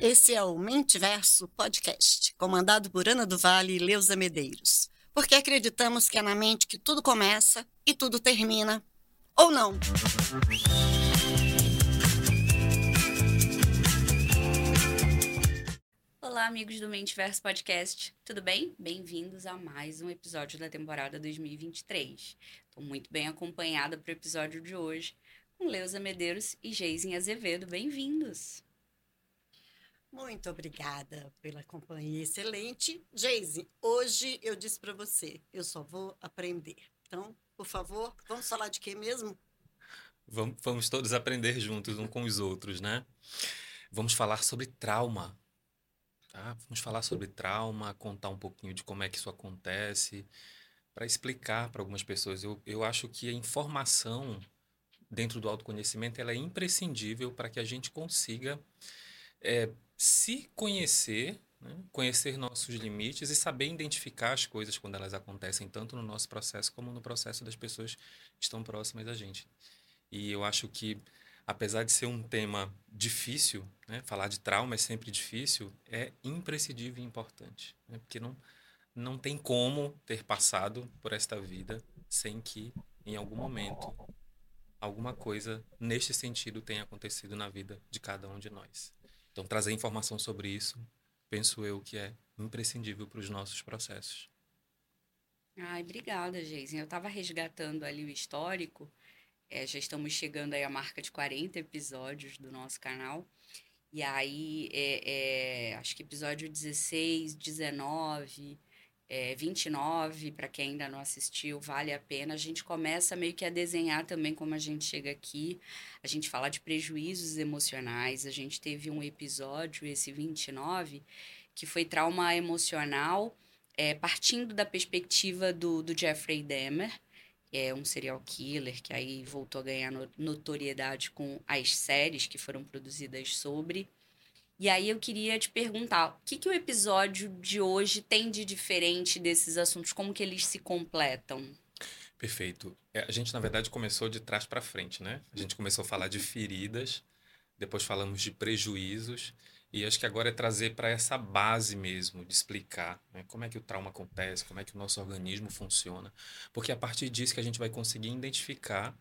Esse é o Mentiverso Podcast, comandado por Ana do Vale e Leusa Medeiros. Porque acreditamos que é na mente que tudo começa e tudo termina. Ou não. Olá, amigos do Mentiverso Podcast. Tudo bem? Bem-vindos a mais um episódio da temporada 2023. Estou muito bem acompanhada para o episódio de hoje com Leusa Medeiros e Geisin Azevedo. Bem-vindos! Muito obrigada pela companhia excelente. Geise, hoje eu disse para você, eu só vou aprender. Então, por favor, vamos falar de quê mesmo? Vamos, vamos todos aprender juntos, uns com os outros, né? Vamos falar sobre trauma. Tá? Vamos falar sobre trauma, contar um pouquinho de como é que isso acontece, para explicar para algumas pessoas. Eu, eu acho que a informação dentro do autoconhecimento ela é imprescindível para que a gente consiga é, se conhecer, né? conhecer nossos limites e saber identificar as coisas quando elas acontecem, tanto no nosso processo como no processo das pessoas que estão próximas da gente. E eu acho que, apesar de ser um tema difícil, né? falar de trauma é sempre difícil, é imprescindível e importante, né? porque não, não tem como ter passado por esta vida sem que, em algum momento, alguma coisa neste sentido tenha acontecido na vida de cada um de nós. Então, trazer informação sobre isso, penso eu que é imprescindível para os nossos processos. Ai, obrigada, Geisen. Eu estava resgatando ali o histórico. É, já estamos chegando aí à marca de 40 episódios do nosso canal. E aí, é, é, acho que episódio 16, 19, é, 29, para quem ainda não assistiu, vale a pena. A gente começa meio que a desenhar também como a gente chega aqui. A gente fala de prejuízos emocionais. A gente teve um episódio, esse 29, que foi trauma emocional, é, partindo da perspectiva do, do Jeffrey Dahmer, é um serial killer que aí voltou a ganhar notoriedade com as séries que foram produzidas sobre. E aí eu queria te perguntar, o que, que o episódio de hoje tem de diferente desses assuntos? Como que eles se completam? Perfeito. É, a gente, na verdade, começou de trás para frente, né? A gente começou a falar de feridas, depois falamos de prejuízos, e acho que agora é trazer para essa base mesmo, de explicar né? como é que o trauma acontece, como é que o nosso organismo funciona. Porque é a partir disso que a gente vai conseguir identificar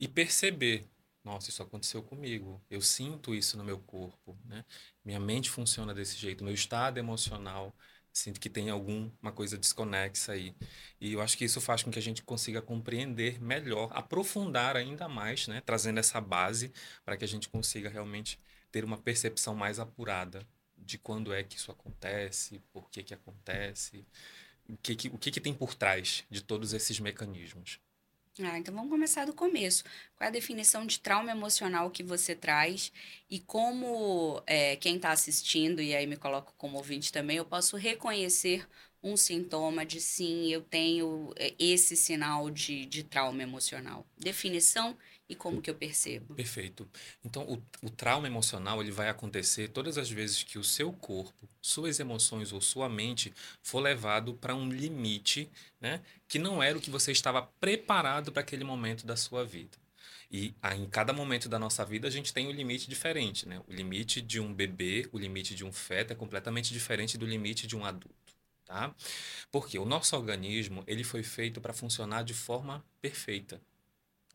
e perceber nossa, isso aconteceu comigo. Eu sinto isso no meu corpo, né? Minha mente funciona desse jeito, meu estado emocional sinto que tem alguma coisa desconexa aí. E eu acho que isso faz com que a gente consiga compreender melhor, aprofundar ainda mais, né, trazendo essa base para que a gente consiga realmente ter uma percepção mais apurada de quando é que isso acontece, por que que acontece, o que que, o que, que tem por trás de todos esses mecanismos. Ah, então vamos começar do começo. Qual é a definição de trauma emocional que você traz e como é, quem está assistindo, e aí me coloco como ouvinte também, eu posso reconhecer um sintoma de sim, eu tenho é, esse sinal de, de trauma emocional? Definição e como que eu percebo. Perfeito. Então, o, o trauma emocional ele vai acontecer todas as vezes que o seu corpo, suas emoções ou sua mente for levado para um limite, né, que não era o que você estava preparado para aquele momento da sua vida. E aí, em cada momento da nossa vida a gente tem um limite diferente, né? O limite de um bebê, o limite de um feto é completamente diferente do limite de um adulto, tá? Porque o nosso organismo, ele foi feito para funcionar de forma perfeita.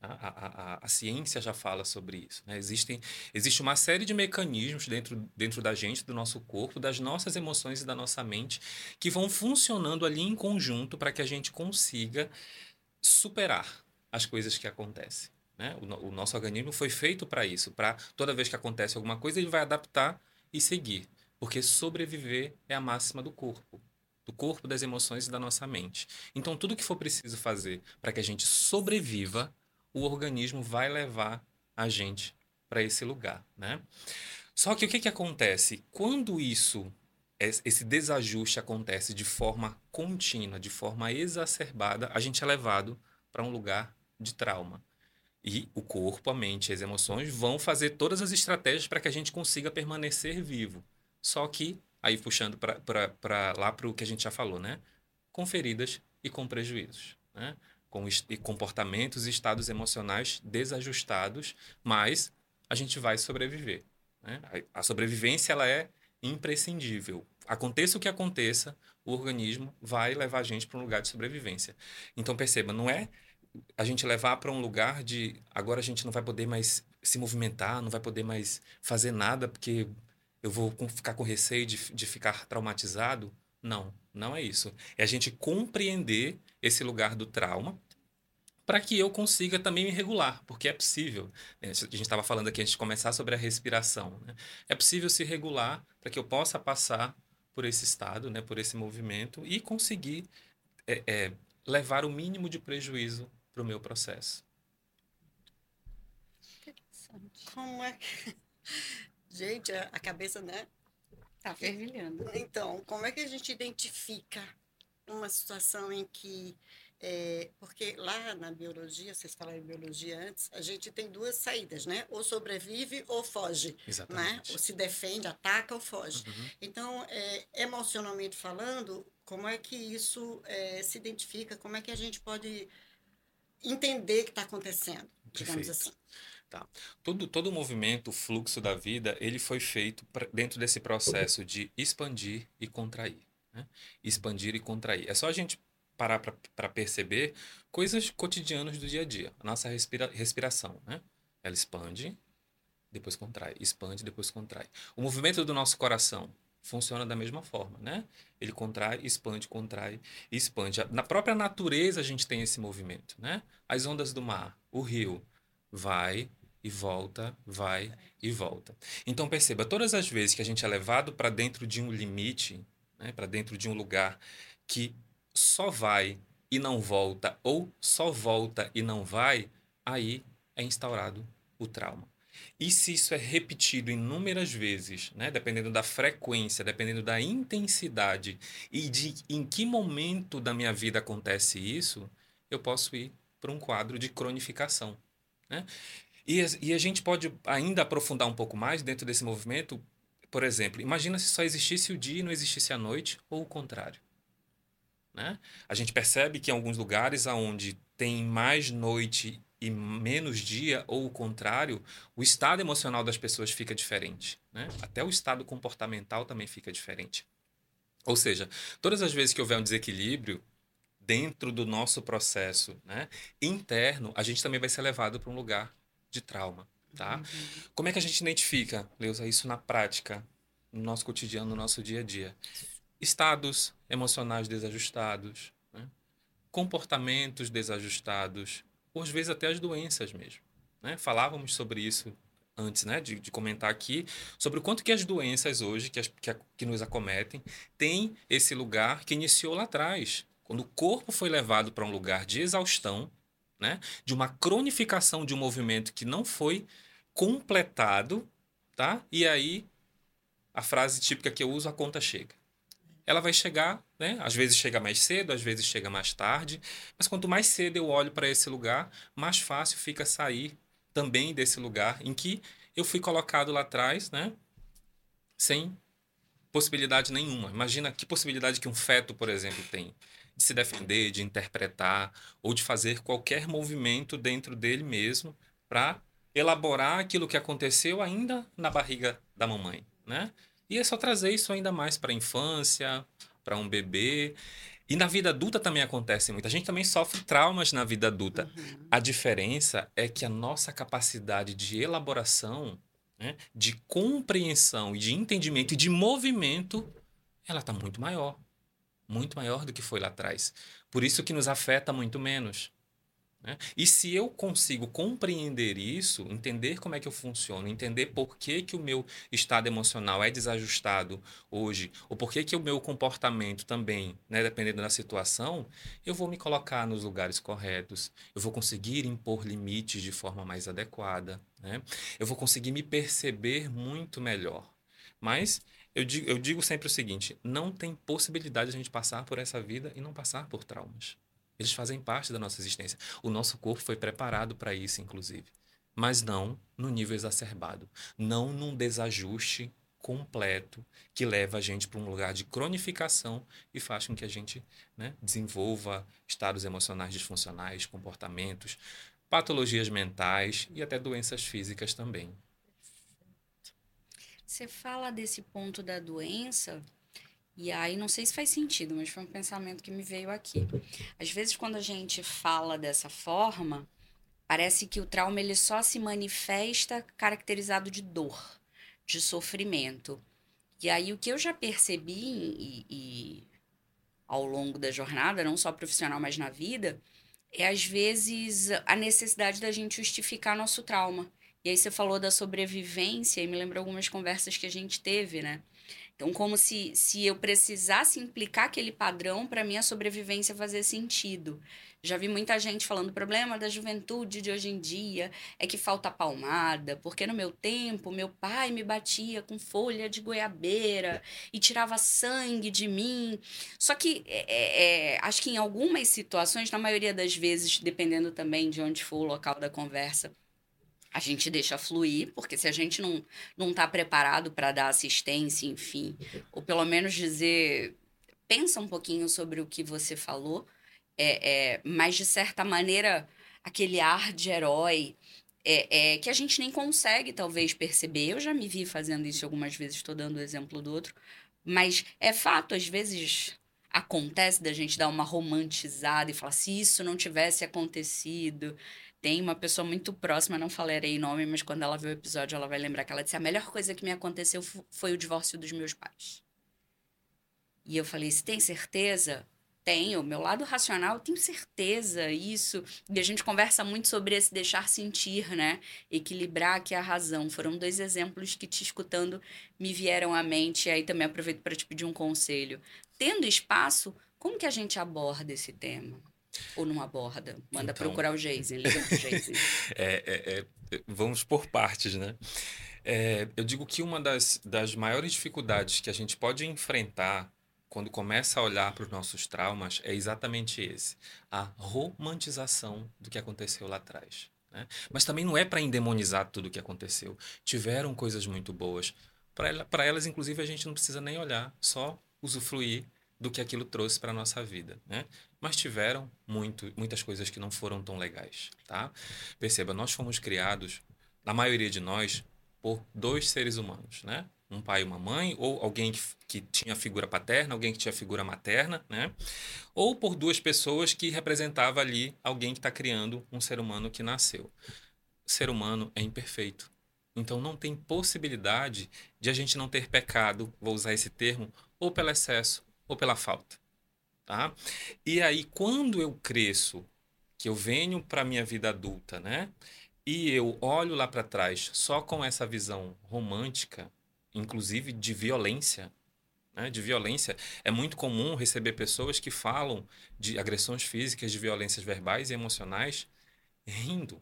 A, a, a, ciência já fala sobre isso. Né? Existem, existe uma série de mecanismos dentro, dentro da gente, do nosso corpo, das nossas emoções e da nossa mente, que vão funcionando ali em conjunto para que a gente consiga superar as coisas que acontecem. Né? O, o nosso organismo foi feito para isso, para toda vez que acontece alguma coisa, ele vai adaptar e seguir. Porque sobreviver é a máxima do corpo do corpo, das emoções e da nossa mente. Então, tudo que for preciso fazer para que a gente sobreviva o organismo vai levar a gente para esse lugar, né? Só que o que, que acontece? Quando isso, esse desajuste acontece de forma contínua, de forma exacerbada, a gente é levado para um lugar de trauma. E o corpo, a mente, as emoções vão fazer todas as estratégias para que a gente consiga permanecer vivo. Só que, aí puxando para lá para o que a gente já falou, né? Com feridas e com prejuízos. Né? Com comportamentos e estados emocionais desajustados, mas a gente vai sobreviver. Né? A sobrevivência ela é imprescindível. Aconteça o que aconteça, o organismo vai levar a gente para um lugar de sobrevivência. Então perceba, não é a gente levar para um lugar de agora a gente não vai poder mais se movimentar, não vai poder mais fazer nada porque eu vou ficar com receio de, de ficar traumatizado. Não, não é isso. É a gente compreender esse lugar do trauma para que eu consiga também me regular, porque é possível. Né? A gente estava falando aqui antes de começar sobre a respiração. Né? É possível se regular para que eu possa passar por esse estado, né, por esse movimento e conseguir é, é, levar o mínimo de prejuízo para o meu processo. Interessante. Como é que... Gente, a cabeça, né? Tá fervilhando. Então, como é que a gente identifica uma situação em que é, porque lá na biologia, vocês falaram em biologia antes, a gente tem duas saídas, né? Ou sobrevive ou foge. Né? Exatamente. Né? Ou se defende, ataca ou foge. Uhum. Então, é, emocionalmente falando, como é que isso é, se identifica? Como é que a gente pode entender o que está acontecendo, digamos Perfeito. assim? Tá. Todo, todo o movimento, o fluxo da vida, ele foi feito pra, dentro desse processo de expandir e contrair. Né? Expandir e contrair. É só a gente parar para perceber coisas cotidianas do dia a dia. A nossa respira, respiração, né? Ela expande, depois contrai, expande, depois contrai. O movimento do nosso coração funciona da mesma forma, né? Ele contrai, expande, contrai, expande. Na própria natureza a gente tem esse movimento, né? As ondas do mar, o rio, vai e volta, vai e volta. Então perceba, todas as vezes que a gente é levado para dentro de um limite, né, para dentro de um lugar que só vai e não volta, ou só volta e não vai, aí é instaurado o trauma. E se isso é repetido inúmeras vezes, né, dependendo da frequência, dependendo da intensidade e de em que momento da minha vida acontece isso, eu posso ir para um quadro de cronificação. Né? E, e a gente pode ainda aprofundar um pouco mais dentro desse movimento. Por exemplo, imagina se só existisse o dia e não existisse a noite, ou o contrário. Né? A gente percebe que em alguns lugares onde tem mais noite e menos dia, ou o contrário, o estado emocional das pessoas fica diferente. Né? Até o estado comportamental também fica diferente. Ou seja, todas as vezes que houver um desequilíbrio dentro do nosso processo né, interno, a gente também vai ser levado para um lugar de trauma. Tá? Uhum. Como é que a gente identifica, Leusa, isso na prática, no nosso cotidiano, no nosso dia a dia? estados emocionais desajustados, né? comportamentos desajustados, ou às vezes até as doenças mesmo. Né? Falávamos sobre isso antes né, de, de, comentar aqui, sobre o quanto que as doenças hoje, que, as, que, que nos acometem, têm esse lugar que iniciou lá atrás. Quando o corpo foi levado para um lugar de exaustão, né, de uma cronificação de um movimento que não foi completado, tá? E aí, a frase típica que eu uso, a conta chega ela vai chegar, né? Às vezes chega mais cedo, às vezes chega mais tarde, mas quanto mais cedo eu olho para esse lugar, mais fácil fica sair também desse lugar em que eu fui colocado lá atrás, né? Sem possibilidade nenhuma. Imagina que possibilidade que um feto, por exemplo, tem de se defender, de interpretar ou de fazer qualquer movimento dentro dele mesmo para elaborar aquilo que aconteceu ainda na barriga da mamãe, né? E é só trazer isso ainda mais para a infância, para um bebê. E na vida adulta também acontece muito. A gente também sofre traumas na vida adulta. Uhum. A diferença é que a nossa capacidade de elaboração, né, de compreensão e de entendimento e de movimento, ela está muito maior. Muito maior do que foi lá atrás. Por isso que nos afeta muito menos. Né? E se eu consigo compreender isso, entender como é que eu funciono, entender por que, que o meu estado emocional é desajustado hoje, ou por que, que o meu comportamento também, né, dependendo da situação, eu vou me colocar nos lugares corretos, eu vou conseguir impor limites de forma mais adequada, né? eu vou conseguir me perceber muito melhor. Mas eu digo, eu digo sempre o seguinte: não tem possibilidade de a gente passar por essa vida e não passar por traumas. Eles fazem parte da nossa existência. O nosso corpo foi preparado para isso, inclusive. Mas não no nível exacerbado. Não num desajuste completo que leva a gente para um lugar de cronificação e faz com que a gente né, desenvolva estados emocionais disfuncionais, comportamentos, patologias mentais e até doenças físicas também. Você fala desse ponto da doença, e aí não sei se faz sentido, mas foi um pensamento que me veio aqui. Às vezes, quando a gente fala dessa forma, parece que o trauma ele só se manifesta caracterizado de dor, de sofrimento. E aí o que eu já percebi e, e ao longo da jornada, não só profissional, mas na vida, é às vezes a necessidade da gente justificar nosso trauma. E aí você falou da sobrevivência e me lembrou algumas conversas que a gente teve, né? Então, como se, se eu precisasse implicar aquele padrão para minha sobrevivência fazer sentido. Já vi muita gente falando: o problema da juventude de hoje em dia é que falta palmada, porque no meu tempo meu pai me batia com folha de goiabeira e tirava sangue de mim. Só que é, é, é acho que em algumas situações, na maioria das vezes, dependendo também de onde for o local da conversa, a gente deixa fluir, porque se a gente não não está preparado para dar assistência, enfim, ou pelo menos dizer, pensa um pouquinho sobre o que você falou, é, é mas de certa maneira aquele ar de herói é, é, que a gente nem consegue talvez perceber. Eu já me vi fazendo isso algumas vezes, estou dando o exemplo do outro, mas é fato, às vezes acontece da gente dar uma romantizada e falar se isso não tivesse acontecido, tem uma pessoa muito próxima, não falarei nome, mas quando ela ver o episódio, ela vai lembrar que ela disse: a melhor coisa que me aconteceu foi o divórcio dos meus pais. E eu falei: você tem certeza? Tenho. Meu lado racional, tenho certeza. Isso. E a gente conversa muito sobre esse deixar sentir, né? Equilibrar aqui a razão. Foram dois exemplos que, te escutando, me vieram à mente. E aí também aproveito para te pedir um conselho. Tendo espaço, como que a gente aborda esse tema? Ou não aborda? Manda então... procurar o Jason, liga pro Jason. é, é, é, vamos por partes, né? É, eu digo que uma das, das maiores dificuldades que a gente pode enfrentar quando começa a olhar para os nossos traumas é exatamente esse: a romantização do que aconteceu lá atrás. Né? Mas também não é para endemonizar tudo o que aconteceu. Tiveram coisas muito boas. Para elas, inclusive, a gente não precisa nem olhar, só usufruir do que aquilo trouxe para nossa vida, né? Mas tiveram muito, muitas coisas que não foram tão legais, tá? Perceba, nós fomos criados, na maioria de nós, por dois seres humanos, né? Um pai e uma mãe, ou alguém que, que tinha figura paterna, alguém que tinha figura materna, né? Ou por duas pessoas que representava ali alguém que está criando um ser humano que nasceu. O ser humano é imperfeito. Então não tem possibilidade de a gente não ter pecado, vou usar esse termo, ou pelo excesso ou pela falta. Tá? E aí, quando eu cresço, que eu venho para minha vida adulta, né? E eu olho lá para trás só com essa visão romântica, inclusive de violência, né? de violência. É muito comum receber pessoas que falam de agressões físicas, de violências verbais e emocionais, rindo,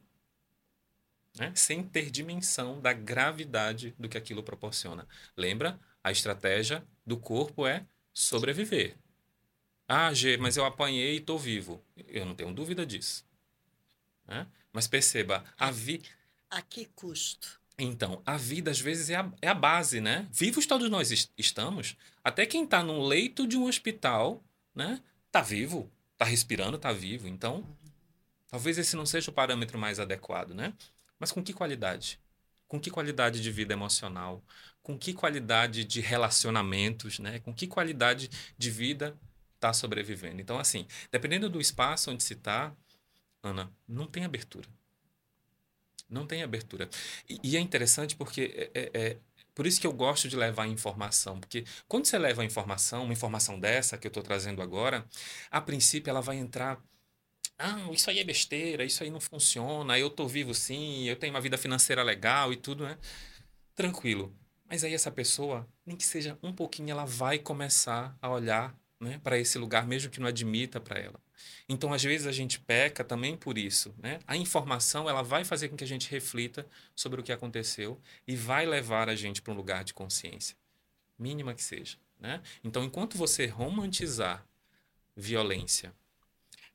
né? sem ter dimensão da gravidade do que aquilo proporciona. Lembra? A estratégia do corpo é sobreviver. Ah, G, mas eu apanhei e estou vivo. Eu não tenho dúvida disso. Né? Mas perceba, a vida. A que custo? Então, a vida às vezes é a, é a base, né? Vivos todos nós est estamos. Até quem está no leito de um hospital, né? Tá vivo, tá respirando, tá vivo. Então, talvez esse não seja o parâmetro mais adequado, né? Mas com que qualidade? Com que qualidade de vida emocional? com que qualidade de relacionamentos, né? Com que qualidade de vida está sobrevivendo. Então, assim, dependendo do espaço onde se está, Ana, não tem abertura. Não tem abertura. E, e é interessante porque é, é, é, por isso que eu gosto de levar informação, porque quando você leva a informação, uma informação dessa que eu estou trazendo agora, a princípio ela vai entrar ah, isso aí é besteira, isso aí não funciona, eu estou vivo sim, eu tenho uma vida financeira legal e tudo, né? Tranquilo. Mas aí essa pessoa, nem que seja um pouquinho, ela vai começar a olhar né, para esse lugar, mesmo que não admita para ela. Então, às vezes, a gente peca também por isso. Né? A informação ela vai fazer com que a gente reflita sobre o que aconteceu e vai levar a gente para um lugar de consciência, mínima que seja. Né? Então, enquanto você romantizar violência,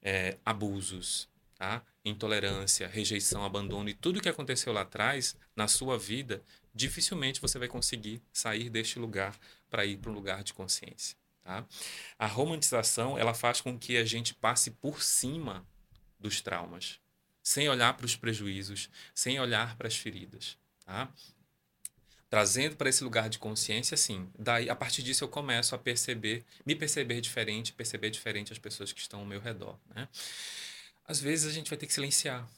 é, abusos, tá? intolerância, rejeição, abandono e tudo que aconteceu lá atrás na sua vida, dificilmente você vai conseguir sair deste lugar para ir para um lugar de consciência. Tá? A romantização ela faz com que a gente passe por cima dos traumas, sem olhar para os prejuízos, sem olhar para as feridas. Tá? Trazendo para esse lugar de consciência, sim. Daí, a partir disso, eu começo a perceber, me perceber diferente, perceber diferente as pessoas que estão ao meu redor. Né? Às vezes a gente vai ter que silenciar,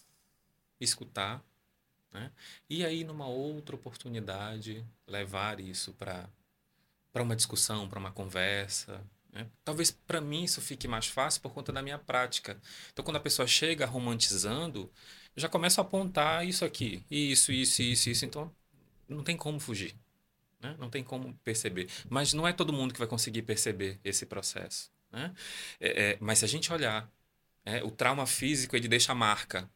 escutar, né? e aí, numa outra oportunidade, levar isso para uma discussão, para uma conversa. Né? Talvez para mim isso fique mais fácil por conta da minha prática. Então, quando a pessoa chega romantizando, eu já começo a apontar isso aqui, isso, isso, isso, isso. Então, não tem como fugir. Né? Não tem como perceber. Mas não é todo mundo que vai conseguir perceber esse processo. Né? É, é, mas se a gente olhar é, o trauma físico ele deixa marca,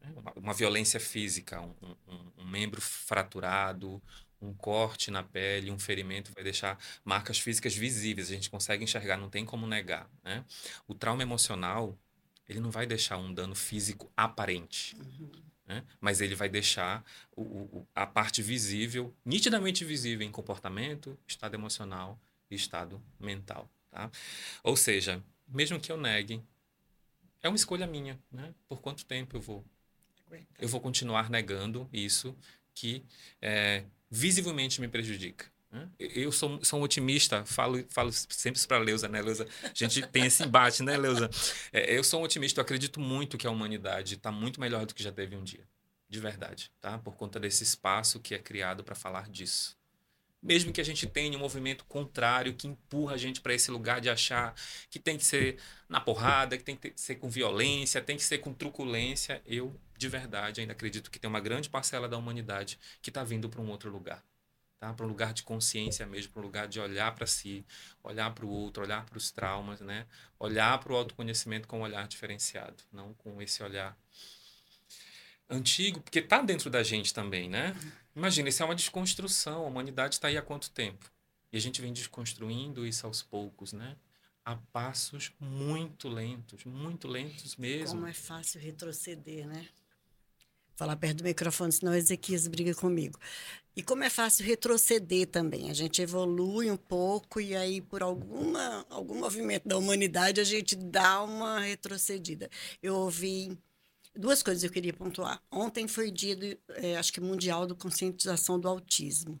né? uma, uma, violência física, um, um, um, membro fraturado, um corte na pele, um ferimento vai deixar marcas físicas visíveis, a gente consegue enxergar, não tem como negar. Né? O trauma emocional ele não vai deixar um dano físico aparente. Uhum. Né? Mas ele vai deixar o, o, a parte visível, nitidamente visível em comportamento, estado emocional e estado mental. Tá? Ou seja, mesmo que eu negue, é uma escolha minha, né? Por quanto tempo eu vou eu vou continuar negando isso que é, visivelmente me prejudica. Eu sou, sou um otimista, falo, falo sempre para a Leusa, né, Leusa? A gente tem esse embate, né, Leusa? É, eu sou um otimista, eu acredito muito que a humanidade está muito melhor do que já teve um dia. De verdade, tá? Por conta desse espaço que é criado para falar disso mesmo que a gente tenha um movimento contrário que empurra a gente para esse lugar de achar que tem que ser na porrada, que tem que ser com violência, tem que ser com truculência, eu de verdade ainda acredito que tem uma grande parcela da humanidade que está vindo para um outro lugar. Tá? Para um lugar de consciência mesmo, para um lugar de olhar para si, olhar para o outro, olhar para os traumas, né? olhar para o autoconhecimento com um olhar diferenciado, não com esse olhar antigo, porque está dentro da gente também, né? Imagina, isso é uma desconstrução. A humanidade está aí há quanto tempo? E a gente vem desconstruindo isso aos poucos, né? A passos muito lentos, muito lentos mesmo. Como é fácil retroceder, né? Falar perto do microfone, senão Ezequias briga comigo. E como é fácil retroceder também. A gente evolui um pouco e aí, por alguma, algum movimento da humanidade, a gente dá uma retrocedida. Eu ouvi duas coisas eu queria pontuar. Ontem foi dia, do, é, acho que mundial, do conscientização do autismo.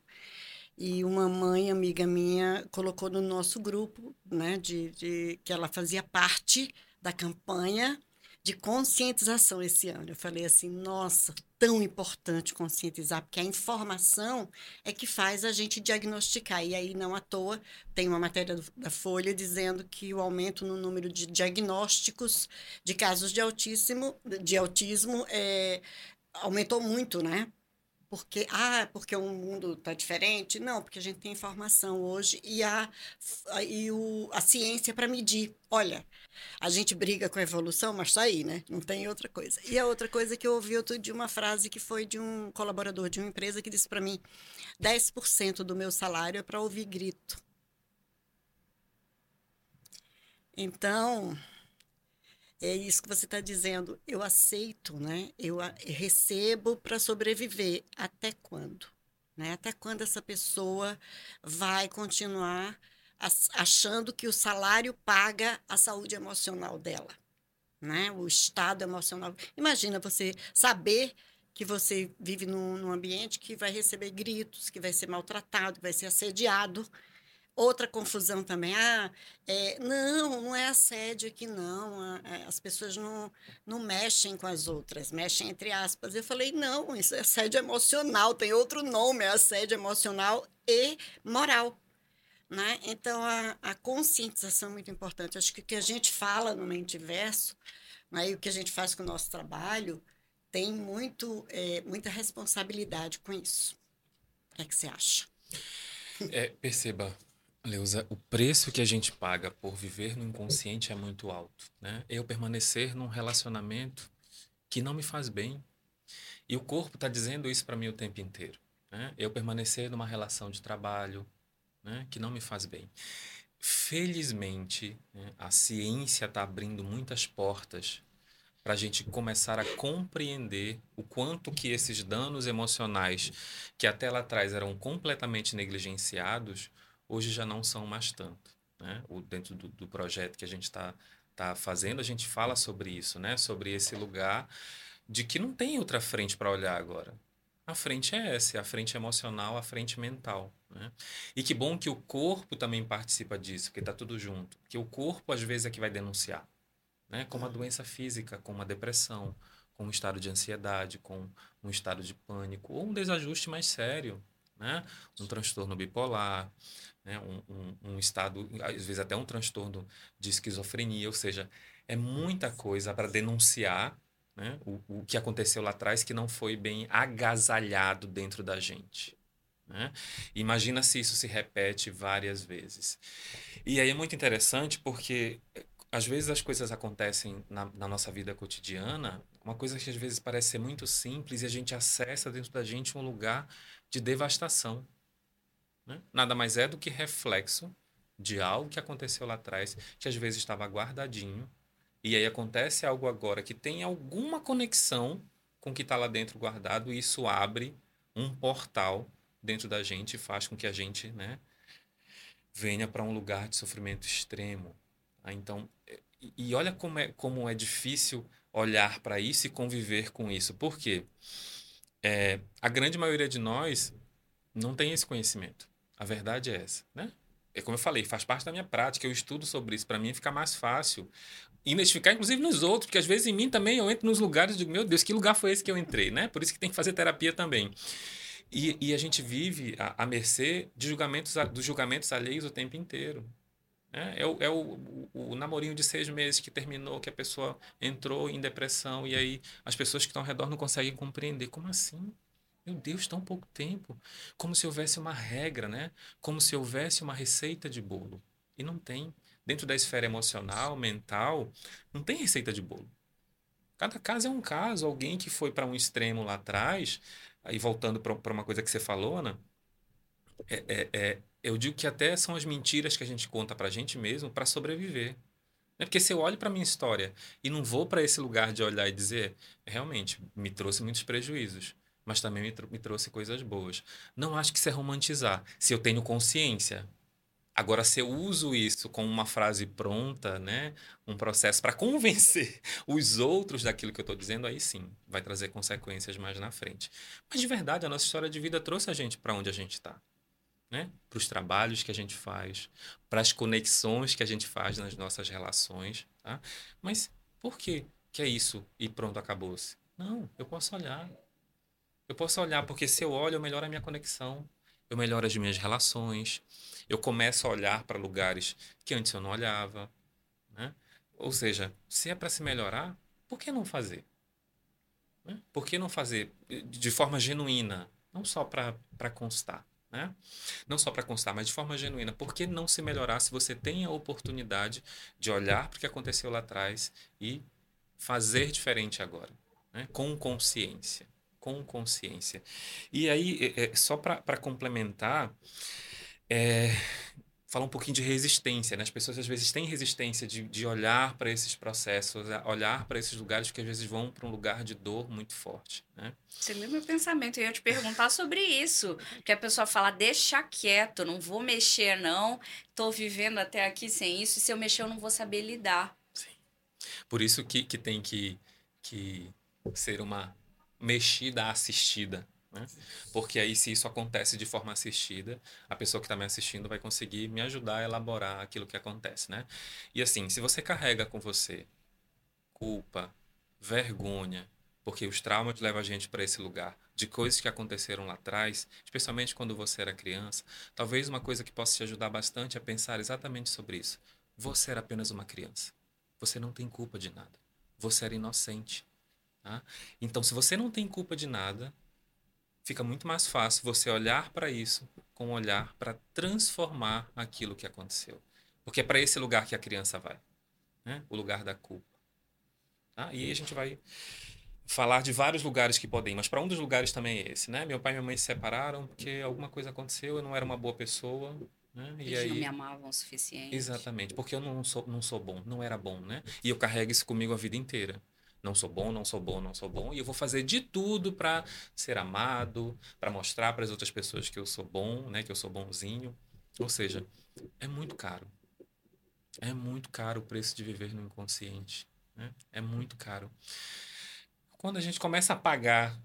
E uma mãe, amiga minha, colocou no nosso grupo, né, de, de que ela fazia parte da campanha de conscientização esse ano. Eu falei assim, nossa, tão importante conscientizar, porque a informação é que faz a gente diagnosticar. E aí, não à toa, tem uma matéria da Folha dizendo que o aumento no número de diagnósticos de casos de autismo, de autismo é, aumentou muito, né? Porque ah porque o mundo está diferente? Não porque a gente tem informação hoje e a e o, a ciência para medir. Olha a gente briga com a evolução mas está aí né? Não tem outra coisa. E a outra coisa que eu ouvi outro de uma frase que foi de um colaborador de uma empresa que disse para mim 10% do meu salário é para ouvir grito. Então é isso que você está dizendo. Eu aceito, né? Eu recebo para sobreviver. Até quando? Né? Até quando essa pessoa vai continuar achando que o salário paga a saúde emocional dela? Né? O estado emocional. Imagina você saber que você vive num, num ambiente que vai receber gritos, que vai ser maltratado, que vai ser assediado Outra confusão também, ah, é, não, não é assédio aqui, não. É, as pessoas não, não mexem com as outras, mexem entre aspas. Eu falei, não, isso é assédio emocional, tem outro nome, é assédio emocional e moral. Né? Então, a, a conscientização é muito importante. Acho que o que a gente fala no Mente Verso, né, e o que a gente faz com o nosso trabalho, tem muito, é, muita responsabilidade com isso. O que, é que você acha? É, perceba, Leusa, o preço que a gente paga por viver no inconsciente é muito alto, né? Eu permanecer num relacionamento que não me faz bem. E o corpo está dizendo isso para mim o tempo inteiro. Né? Eu permanecer numa relação de trabalho né, que não me faz bem. Felizmente, né, a ciência está abrindo muitas portas para a gente começar a compreender o quanto que esses danos emocionais que até lá atrás eram completamente negligenciados, hoje já não são mais tanto. Né? O, dentro do, do projeto que a gente está tá fazendo, a gente fala sobre isso, né? sobre esse lugar de que não tem outra frente para olhar agora. A frente é essa, a frente emocional, a frente mental. Né? E que bom que o corpo também participa disso, porque está tudo junto. Que o corpo, às vezes, é que vai denunciar né? como a doença física, como a depressão, com um estado de ansiedade, com um estado de pânico, ou um desajuste mais sério, né? um transtorno bipolar, né? um, um, um estado, às vezes até um transtorno de esquizofrenia, ou seja, é muita coisa para denunciar né? o, o que aconteceu lá atrás que não foi bem agasalhado dentro da gente. Né? Imagina se isso se repete várias vezes. E aí é muito interessante porque às vezes as coisas acontecem na, na, nossa vida cotidiana, uma coisa que às vezes parece ser muito simples e a gente acessa dentro da gente um lugar de devastação. Né? Nada mais é do que reflexo de algo que aconteceu lá atrás, que às vezes estava guardadinho, e aí acontece algo agora que tem alguma conexão com o que está lá dentro guardado, e isso abre um portal dentro da gente e faz com que a gente né, venha para um lugar de sofrimento extremo, ah, então, e olha como é, como é difícil olhar para isso e conviver com isso. Por quê? É, a grande maioria de nós não tem esse conhecimento. A verdade é essa, né? É como eu falei, faz parte da minha prática, eu estudo sobre isso. Para mim fica mais fácil identificar, inclusive nos outros, porque às vezes em mim também eu entro nos lugares e digo, meu Deus, que lugar foi esse que eu entrei, né? Por isso que tem que fazer terapia também. E, e a gente vive à, à mercê de julgamentos, dos julgamentos alheios o tempo inteiro. É, é, o, é o, o, o, namorinho de seis meses que terminou, que a pessoa entrou em depressão e aí as pessoas que estão ao redor não conseguem compreender. Como assim? Meu Deus, tão pouco tempo. Como se houvesse uma regra, né? Como se houvesse uma receita de bolo. E não tem. Dentro da esfera emocional, mental, não tem receita de bolo. Cada caso é um caso. Alguém que foi para um extremo lá atrás, aí voltando para uma coisa que você falou, Ana, é, é, é eu digo que até são as mentiras que a gente conta pra gente mesmo para sobreviver. É porque se eu olho para minha história e não vou para esse lugar de olhar e dizer, realmente, me trouxe muitos prejuízos, mas também me, me trouxe coisas boas. Não acho que isso é romantizar, se eu tenho consciência. Agora, se eu uso isso como uma frase pronta, né, um processo para convencer os outros daquilo que eu estou dizendo, aí sim, vai trazer consequências mais na frente. Mas de verdade, a nossa história de vida trouxe a gente para onde a gente está né? para os trabalhos que a gente faz, para as conexões que a gente faz nas nossas relações. Tá? Mas por que, que é isso e pronto, acabou-se? Não, eu posso olhar. Eu posso olhar, porque se eu olho, eu melhoro a minha conexão, eu melhoro as minhas relações, eu começo a olhar para lugares que antes eu não olhava. Né? Ou seja, se é para se melhorar, por que não fazer? Né? Por que não fazer de forma genuína, não só para constar? Né? Não só para constar, mas de forma genuína. Por que não se melhorar se você tem a oportunidade de olhar para o que aconteceu lá atrás e fazer diferente agora? Né? Com consciência. Com consciência. E aí, é, é, só para complementar, é, falar um pouquinho de resistência. Né? As pessoas às vezes têm resistência de, de olhar para esses processos, olhar para esses lugares que às vezes vão para um lugar de dor muito forte. Né? Esse é o meu pensamento. Eu ia te perguntar sobre isso. Que a pessoa fala, deixa quieto, não vou mexer, não. Estou vivendo até aqui sem isso. E se eu mexer, eu não vou saber lidar. Sim. Por isso que, que tem que, que ser uma mexida assistida. Né? Porque aí, se isso acontece de forma assistida, a pessoa que está me assistindo vai conseguir me ajudar a elaborar aquilo que acontece. Né? E assim, se você carrega com você culpa, vergonha, porque os traumas levam a gente para esse lugar de coisas que aconteceram lá atrás, especialmente quando você era criança, talvez uma coisa que possa te ajudar bastante é pensar exatamente sobre isso. Você era apenas uma criança. Você não tem culpa de nada. Você era inocente. Tá? Então, se você não tem culpa de nada, fica muito mais fácil você olhar para isso com um olhar para transformar aquilo que aconteceu. Porque é para esse lugar que a criança vai, né? o lugar da culpa. Tá? E aí a gente vai falar de vários lugares que podem mas para um dos lugares também é esse. Né? Meu pai e minha mãe se separaram porque alguma coisa aconteceu, eu não era uma boa pessoa. Né? E Eles aí... não me amavam o suficiente. Exatamente, porque eu não sou, não sou bom, não era bom. Né? E eu carrego isso comigo a vida inteira. Não sou bom, não sou bom, não sou bom. E eu vou fazer de tudo para ser amado, para mostrar para as outras pessoas que eu sou bom, né? Que eu sou bonzinho. Ou seja, é muito caro. É muito caro o preço de viver no inconsciente. Né? É muito caro. Quando a gente começa a pagar,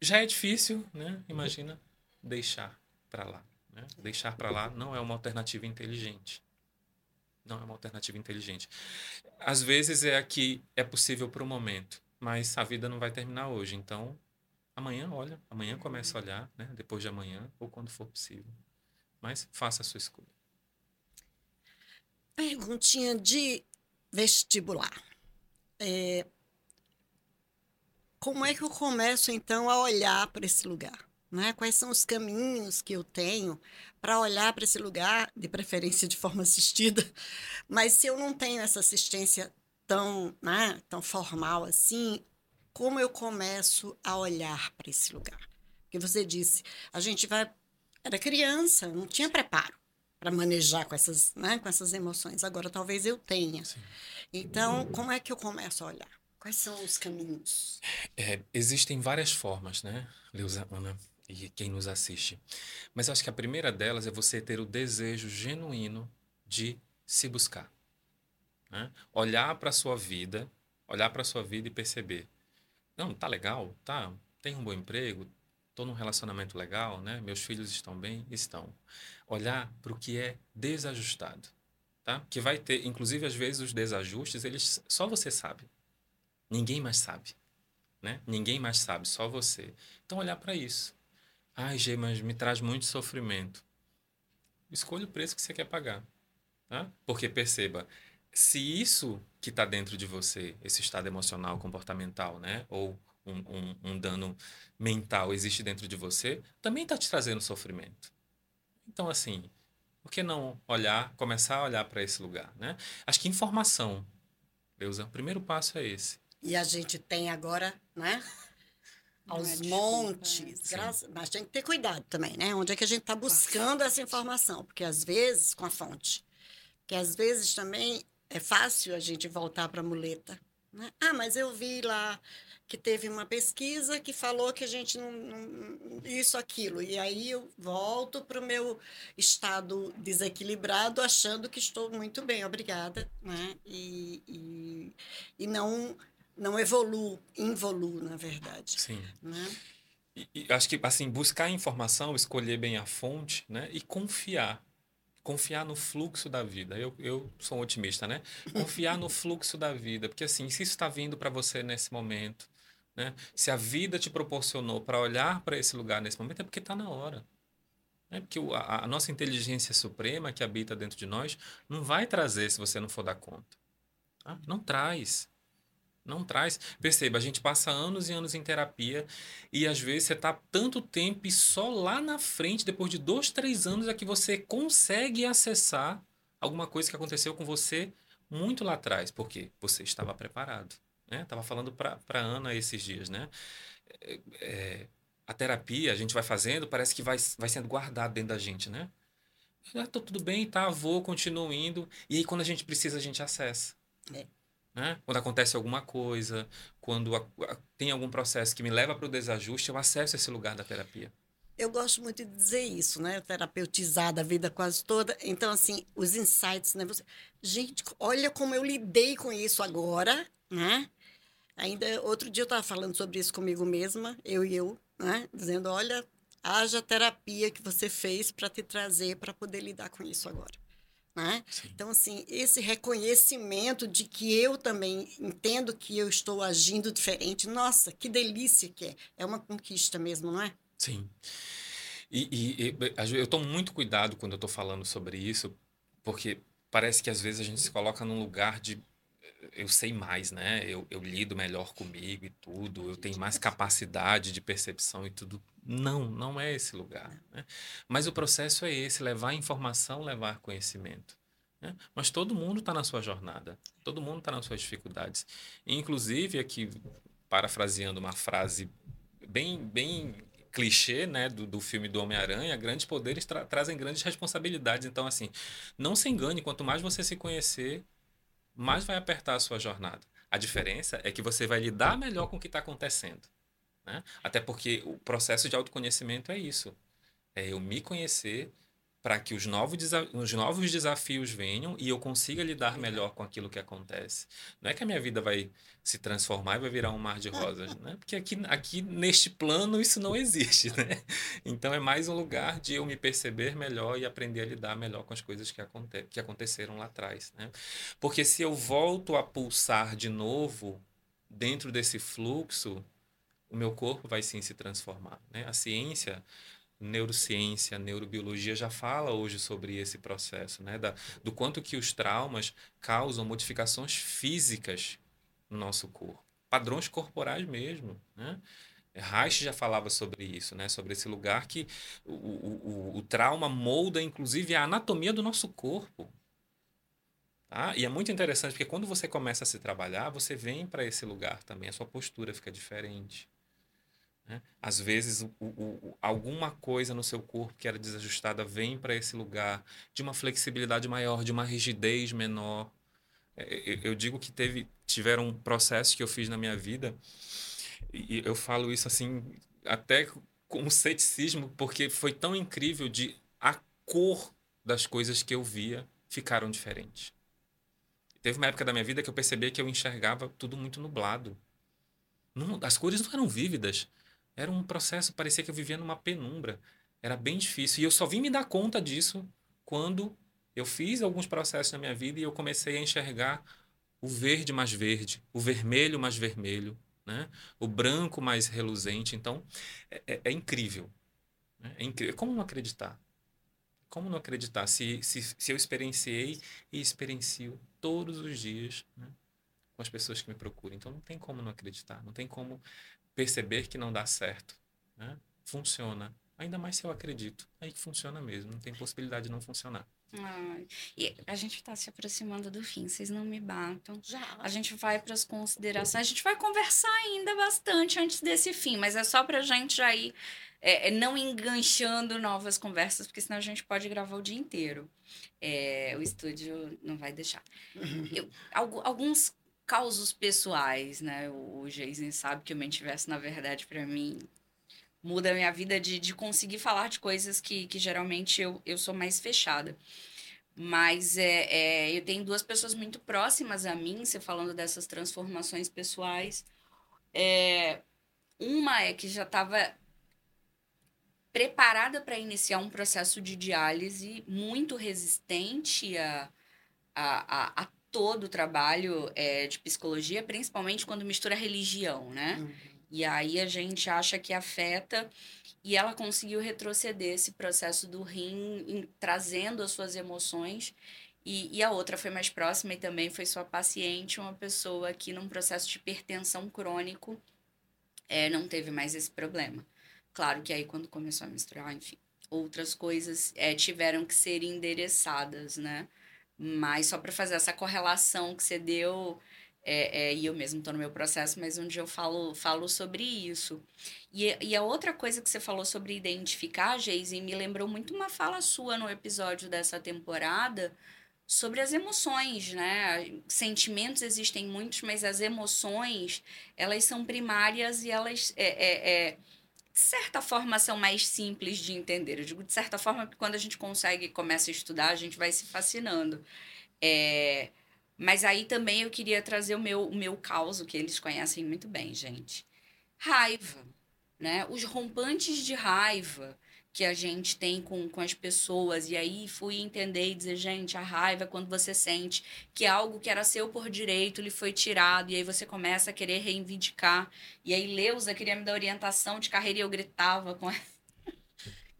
já é difícil, né? Imagina deixar para lá. Né? Deixar para lá não é uma alternativa inteligente. Não é uma alternativa inteligente. Às vezes é a que é possível para o momento, mas a vida não vai terminar hoje. Então, amanhã olha, amanhã começa a olhar, né? depois de amanhã ou quando for possível. Mas faça a sua escolha. Perguntinha de vestibular. É, como é que eu começo, então, a olhar para esse lugar? Né? Quais são os caminhos que eu tenho para olhar para esse lugar, de preferência de forma assistida? Mas se eu não tenho essa assistência tão, né, tão formal assim, como eu começo a olhar para esse lugar? Porque você disse, a gente vai. Era criança, não tinha preparo para manejar com essas, né, com essas emoções. Agora talvez eu tenha. Sim. Então, como é que eu começo a olhar? Quais são os caminhos? É, existem várias formas, né, Leusa Ana, e quem nos assiste. Mas eu acho que a primeira delas é você ter o desejo genuíno de se buscar. Né? Olhar para a sua vida, olhar para a sua vida e perceber. Não, tá legal, tá, tem um bom emprego, estou num relacionamento legal, né? Meus filhos estão bem? Estão. Olhar para o que é desajustado, tá? Que vai ter, inclusive às vezes os desajustes, eles só você sabe. Ninguém mais sabe, né? Ninguém mais sabe, só você. Então olhar para isso. Ai, G, mas me traz muito sofrimento. Escolha o preço que você quer pagar, tá? Porque perceba, se isso que está dentro de você, esse estado emocional, comportamental, né? Ou um, um, um dano mental existe dentro de você, também está te trazendo sofrimento. Então, assim, por que não olhar, começar a olhar para esse lugar, né? Acho que informação, Deusa, o primeiro passo é esse. E a gente tem agora, né? Aos é montes. Graças, mas tem que ter cuidado também, né? Onde é que a gente está buscando essa informação? Porque às vezes, com a fonte, porque às vezes também é fácil a gente voltar para a muleta. Né? Ah, mas eu vi lá que teve uma pesquisa que falou que a gente não, não isso aquilo e aí eu volto para o meu estado desequilibrado achando que estou muito bem obrigada né e, e, e não não evoluo involuo na verdade sim né? e, e acho que assim buscar informação escolher bem a fonte né e confiar confiar no fluxo da vida. Eu, eu sou um otimista, né? Confiar no fluxo da vida, porque assim, se isso está vindo para você nesse momento, né? Se a vida te proporcionou para olhar para esse lugar nesse momento, é porque está na hora. É porque a, a, nossa inteligência suprema que habita dentro de nós não vai trazer se você não for dar conta. Tá? Não traz. Não traz. Perceba, a gente passa anos e anos em terapia e às vezes você está tanto tempo e só lá na frente, depois de dois, três anos, é que você consegue acessar alguma coisa que aconteceu com você muito lá atrás. porque Você estava preparado. Né? Tava falando para Ana esses dias, né? É, é, a terapia a gente vai fazendo, parece que vai, vai sendo guardado dentro da gente, né? Ah, tô tudo bem, tá, vou, continuo indo. E aí, quando a gente precisa, a gente acessa. É. Né? Quando acontece alguma coisa, quando a, a, tem algum processo que me leva para o desajuste, eu acesso esse lugar da terapia. Eu gosto muito de dizer isso, né? Terapeutizada a vida quase toda. Então, assim, os insights, né? Você... Gente, olha como eu lidei com isso agora, né? Ainda outro dia eu estava falando sobre isso comigo mesma, eu e eu, né? Dizendo, olha, haja terapia que você fez para te trazer para poder lidar com isso agora. Né? Então, assim, esse reconhecimento de que eu também entendo que eu estou agindo diferente, nossa, que delícia que é. É uma conquista mesmo, não é? Sim. E, e, e eu tomo muito cuidado quando eu estou falando sobre isso, porque parece que às vezes a gente se coloca num lugar de eu sei mais, né? Eu, eu lido melhor comigo e tudo, eu tenho mais capacidade de percepção e tudo. Não, não é esse lugar. Né? Mas o processo é esse: levar informação, levar conhecimento. Né? Mas todo mundo está na sua jornada, todo mundo está nas suas dificuldades. Inclusive, aqui, parafraseando uma frase bem, bem clichê né, do, do filme do Homem-Aranha, grandes poderes tra trazem grandes responsabilidades. Então, assim, não se engane, quanto mais você se conhecer, mais vai apertar a sua jornada. A diferença é que você vai lidar melhor com o que está acontecendo. Né? Até porque o processo de autoconhecimento é isso. É eu me conhecer para que os novos, os novos desafios venham e eu consiga lidar melhor com aquilo que acontece. Não é que a minha vida vai se transformar e vai virar um mar de rosas, né? Porque aqui, aqui neste plano isso não existe, né? Então é mais um lugar de eu me perceber melhor e aprender a lidar melhor com as coisas que, aconte que aconteceram lá atrás, né? Porque se eu volto a pulsar de novo dentro desse fluxo, o meu corpo vai sim se transformar, né? A ciência neurociência, neurobiologia já fala hoje sobre esse processo, né? Da, do quanto que os traumas causam modificações físicas no nosso corpo, padrões corporais mesmo, né? Reich já falava sobre isso, né? Sobre esse lugar que o, o, o trauma molda, inclusive, a anatomia do nosso corpo. Tá? E é muito interessante porque quando você começa a se trabalhar, você vem para esse lugar também, a sua postura fica diferente. Né? Às vezes, o, o, alguma coisa no seu corpo que era desajustada vem para esse lugar de uma flexibilidade maior, de uma rigidez menor. É, eu digo que teve, tiveram processos que eu fiz na minha vida, e eu falo isso assim, até com um ceticismo, porque foi tão incrível de a cor das coisas que eu via ficaram diferentes. Teve uma época da minha vida que eu percebia que eu enxergava tudo muito nublado. Não, as cores não eram vívidas. Era um processo, parecia que eu vivia numa penumbra. Era bem difícil. E eu só vim me dar conta disso quando eu fiz alguns processos na minha vida e eu comecei a enxergar o verde mais verde, o vermelho mais vermelho, né? o branco mais reluzente. Então, é, é, é incrível. Né? É incrível. Como não acreditar? Como não acreditar se, se, se eu experienciei e experiencio todos os dias né? com as pessoas que me procuram? Então, não tem como não acreditar. Não tem como perceber que não dá certo. Né? Funciona. Ainda mais se eu acredito. Aí que funciona mesmo. Não tem possibilidade de não funcionar. Ai, e a gente está se aproximando do fim, vocês não me batam. Já. A gente vai para as considerações, a gente vai conversar ainda bastante antes desse fim, mas é só para a gente já ir é, é, não enganchando novas conversas, porque senão a gente pode gravar o dia inteiro. É, o estúdio não vai deixar. Eu, alguns causos pessoais, né? O, o Jason sabe que o Mentiverso, na verdade, para mim, muda a minha vida de, de conseguir falar de coisas que, que geralmente eu, eu sou mais fechada. Mas é, é, eu tenho duas pessoas muito próximas a mim, você falando dessas transformações pessoais. É, uma é que já estava preparada para iniciar um processo de diálise muito resistente a, a, a, a todo o trabalho é, de psicologia, principalmente quando mistura religião, né? Uhum. E aí a gente acha que afeta e ela conseguiu retroceder esse processo do rim, em, trazendo as suas emoções. E, e, a outra foi mais próxima e também foi sua paciente, uma pessoa que num processo de hipertensão crônico é, não teve mais esse problema. Claro que aí quando começou a misturar, enfim, outras coisas é, tiveram que ser endereçadas, né? Mas só para fazer essa correlação que você deu, é, é, e eu mesmo estou no meu processo, mas dia eu falo, falo sobre isso. E, e a outra coisa que você falou sobre identificar, Geise, me lembrou muito uma fala sua no episódio dessa temporada sobre as emoções, né? Sentimentos existem muitos, mas as emoções, elas são primárias e elas... É, é, é de certa forma, são mais simples de entender. Eu digo de certa forma porque quando a gente consegue começa a estudar, a gente vai se fascinando. É... Mas aí também eu queria trazer o meu, o meu caos, que eles conhecem muito bem, gente. Raiva, né? Os rompantes de raiva que a gente tem com, com as pessoas. E aí fui entender e dizer, gente, a raiva é quando você sente que algo que era seu por direito lhe foi tirado, e aí você começa a querer reivindicar. E aí Leusa queria me dar orientação de carreira e eu gritava com ela.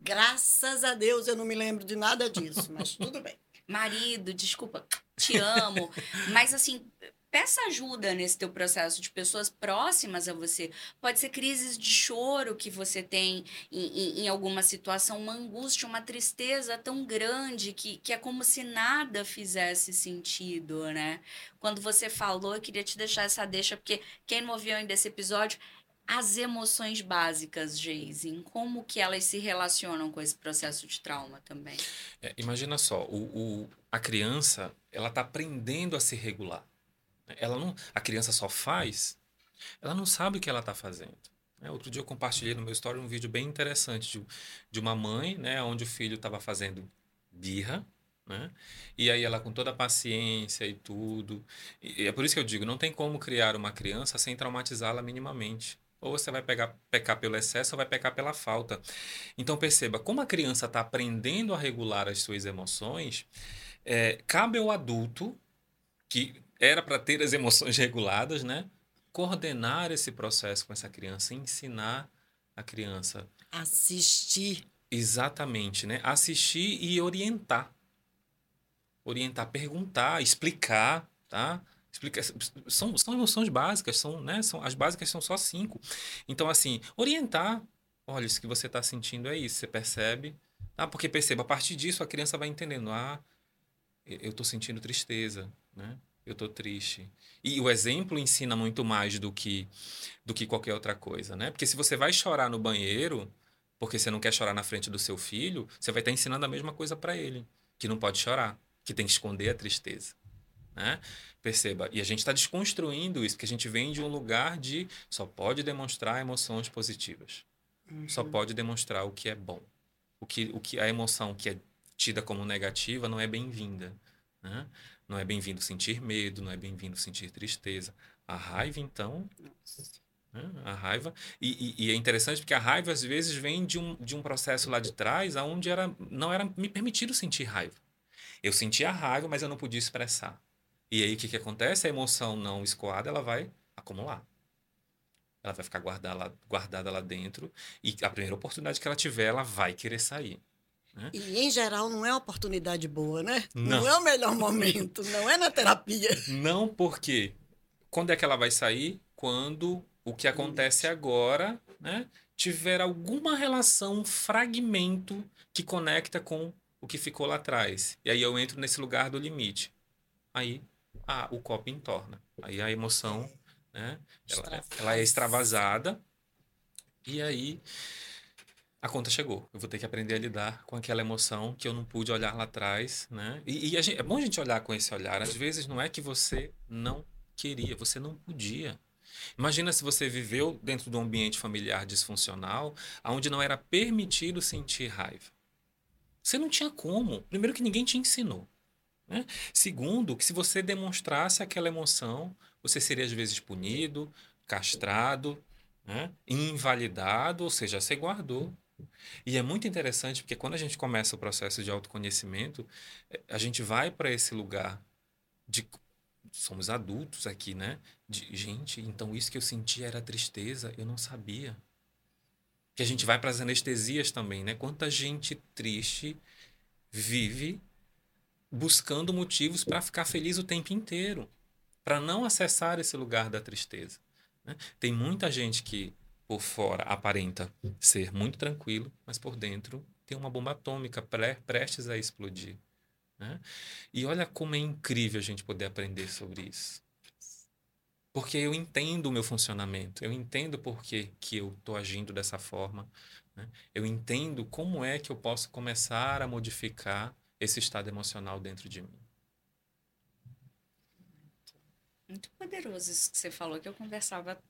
Graças a Deus eu não me lembro de nada disso, mas tudo bem. Marido, desculpa, te amo. mas assim, peça ajuda nesse teu processo de pessoas próximas a você. Pode ser crises de choro que você tem em, em, em, alguma situação, uma angústia, uma tristeza tão grande que, que é como se nada fizesse sentido, né? Quando você falou, eu queria te deixar essa deixa, porque quem não ouviu ainda esse episódio, as emoções básicas, Jason, como que elas se relacionam com esse processo de trauma também? É, imagina só, o, o, a criança, ela está aprendendo a se regular. Ela não, a criança só faz, ela não sabe o que ela está fazendo. É, outro dia eu compartilhei no meu story um vídeo bem interessante de, de uma mãe, né, onde o filho estava fazendo birra, né? E aí ela com toda a paciência e tudo. E é por isso que eu digo, não tem como criar uma criança sem traumatizá-la minimamente. Ou você vai pegar, pecar pelo excesso ou vai pecar pela falta. Então perceba, como a criança está aprendendo a regular as suas emoções, é, cabe ao adulto, que era para ter as emoções reguladas, né? coordenar esse processo com essa criança, ensinar a criança. Assistir. Exatamente, né? Assistir e orientar. Orientar, perguntar, explicar, tá? Explica, são, são emoções básicas, são, né? São, as básicas são só cinco. Então, assim, orientar. Olha, isso que você está sentindo é isso, você percebe. Ah, porque perceba, a partir disso a criança vai entendendo. Ah, eu estou sentindo tristeza, né? Eu estou triste. E o exemplo ensina muito mais do que do que qualquer outra coisa, né? Porque se você vai chorar no banheiro, porque você não quer chorar na frente do seu filho, você vai estar ensinando a mesma coisa para ele, que não pode chorar, que tem que esconder a tristeza, né? Perceba, e a gente está desconstruindo isso, porque a gente vem de um lugar de só pode demonstrar emoções positivas, uhum. só pode demonstrar o que é bom, o que, o que a emoção que é tida como negativa não é bem-vinda, né? Não é bem-vindo sentir medo, não é bem-vindo sentir tristeza. A raiva, então. Né? A raiva. E, e, e, é interessante porque a raiva, às vezes, vem de um, de um processo lá de trás onde era, não era me permitido sentir raiva. Eu sentia raiva, mas eu não podia expressar. E aí o que, que acontece? A emoção não escoada ela vai acumular. Ela vai ficar guardada lá, guardada lá dentro. E a primeira oportunidade que ela tiver, ela vai querer sair. Né? E, em geral, não é oportunidade boa, né? Não. não é o melhor momento, não é na terapia. Não, porque quando é que ela vai sair? Quando o que acontece agora né, tiver alguma relação, um fragmento que conecta com o que ficou lá atrás. E aí eu entro nesse lugar do limite. Aí ah, o copo entorna. Aí a emoção né, ela, ela é extravasada. E aí a conta chegou. Eu vou ter que aprender a lidar com aquela emoção que eu não pude olhar lá atrás, né? E, e gente, é bom a gente olhar com esse olhar. Às vezes não é que você não queria, você não podia. Imagina se você viveu dentro de um ambiente familiar disfuncional, onde não era permitido sentir raiva. Você não tinha como. Primeiro que ninguém te ensinou. Né? Segundo, que se você demonstrasse aquela emoção, você seria às vezes punido, castrado, né? invalidado, ou seja, você guardou. E é muito interessante porque quando a gente começa o processo de autoconhecimento, eh, a gente vai para esse lugar de somos adultos aqui, né? De gente, então isso que eu senti era tristeza, eu não sabia. Que a gente vai para as anestesias também, né? Quanta gente triste vive buscando motivos para ficar feliz o tempo inteiro, para não acessar esse lugar da tristeza. Né? Tem muita gente que por fora aparenta ser muito tranquilo, mas por dentro tem uma bomba atômica pre prestes a explodir. Né? E olha como é incrível a gente poder aprender sobre isso. Porque eu entendo o meu funcionamento, eu entendo por que, que eu estou agindo dessa forma, né? eu entendo como é que eu posso começar a modificar esse estado emocional dentro de mim. Muito poderoso isso que você falou, que eu conversava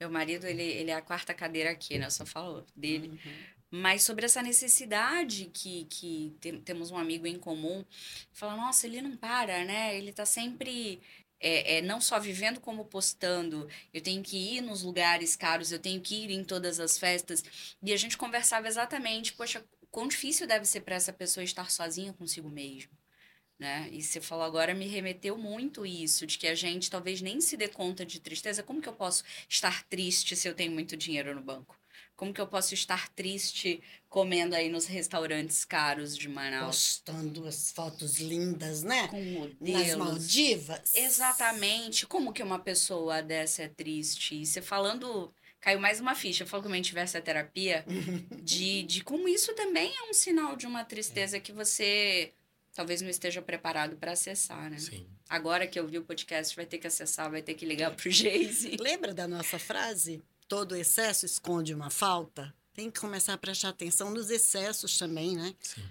meu marido, ele, ele é a quarta cadeira aqui, né? Eu só falo dele. Uhum. Mas sobre essa necessidade que, que tem, temos um amigo em comum, fala, nossa, ele não para, né? Ele tá sempre é, é, não só vivendo como postando, eu tenho que ir nos lugares caros, eu tenho que ir em todas as festas. E a gente conversava exatamente, poxa, quão difícil deve ser para essa pessoa estar sozinha consigo mesmo né? E você falou agora me remeteu muito isso, de que a gente talvez nem se dê conta de tristeza. Como que eu posso estar triste se eu tenho muito dinheiro no banco? Como que eu posso estar triste comendo aí nos restaurantes caros de Manaus? Postando as fotos lindas, né? Com modelos. Nas Maldivas. Exatamente. Como que uma pessoa dessa é triste? E você falando caiu mais uma ficha. Eu falo que gente tivesse a terapia de, de como isso também é um sinal de uma tristeza que você talvez não esteja preparado para acessar, né? Sim. Agora que eu vi o podcast, vai ter que acessar, vai ter que ligar pro Geise. Lembra da nossa frase? Todo excesso esconde uma falta? Tem que começar a prestar atenção nos excessos também, né? Sim.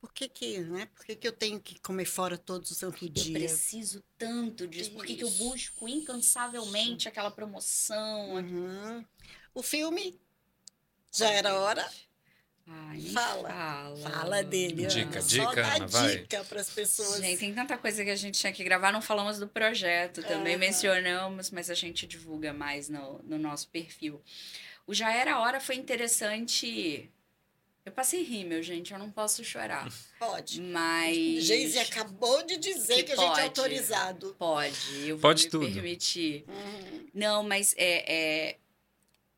Por que que, né? Por que que eu tenho que comer fora todos o santo Eu dia? preciso tanto disso. Por que que eu busco incansavelmente aquela promoção? Uhum. O filme já era hora. Ai, Fala. fala. Fala dele. Dica, Ana. dica, Só dá Ana, vai. dica para as pessoas. Gente, tem tanta coisa que a gente tinha que gravar. Não falamos do projeto, também mencionamos, mas a gente divulga mais no, no nosso perfil. O Já Era Hora foi interessante. Eu passei rímel, gente, eu não posso chorar. Pode. Mas. Geise acabou de dizer Que que, a gente pode. é autorizado. Pode, eu vou Pode me tudo. permitir. Uhum. Não, mas é, é,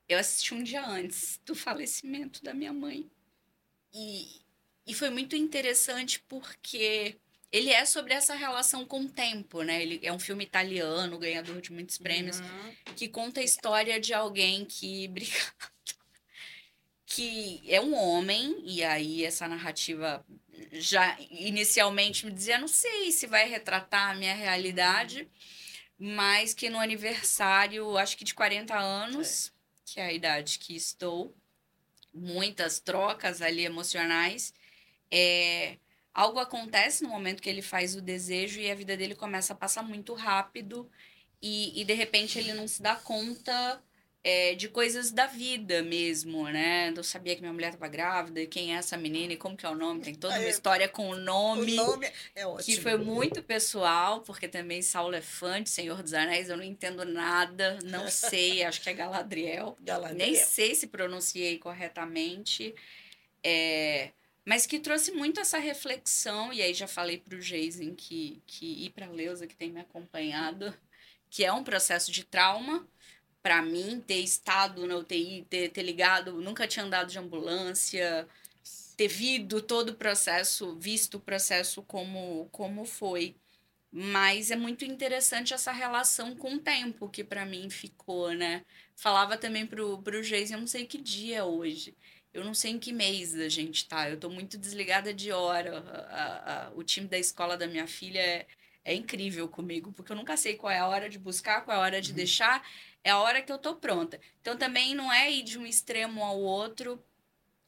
eu assisti um dia antes do falecimento da minha mãe. E, e foi muito interessante porque ele é sobre essa relação com o tempo, né? Ele é um filme italiano, ganhador de muitos prêmios, Uhum. que conta a história de alguém que obrigado, que é um homem e aí essa narrativa já inicialmente me dizia não sei se vai retratar a minha realidade mas que no aniversário acho que de 40 anos que é a idade que estou muitas trocas ali emocionais é algo acontece no momento que ele faz o desejo e a vida dele começa a passar muito rápido e, e de repente ele não se dá conta é, de coisas da vida mesmo, né? Eu sabia que minha mulher estava grávida, e quem é essa menina e como que é o nome, tem toda uma É, história com o O nome, nome é ótimo. que foi muito pessoal, porque também Saulo é fã de Senhor dos Anéis, eu não entendo nada, não sei, acho que é Galadriel. Galadriel. Nem sei se pronunciei corretamente, é, mas que trouxe muito essa reflexão, e aí já falei para o Jason que, que ir para a Leusa, que tem me acompanhado, que é um processo de trauma, para mim, ter estado na UTI, ter, ter ligado, nunca tinha andado de ambulância, ter visto todo o processo, visto o processo como, como foi. Mas é muito interessante essa relação com o tempo que para mim ficou, né? Falava também pro, pro Geis, eu não sei que dia é hoje. Eu não sei em que mês a gente tá. Eu tô muito desligada de hora. A- a- a- o time da escola da minha filha é, é incrível comigo, porque eu nunca sei qual é a hora de buscar, qual é a hora de deixar. É a hora que eu tô pronta. Então também não é ir de um extremo ao outro,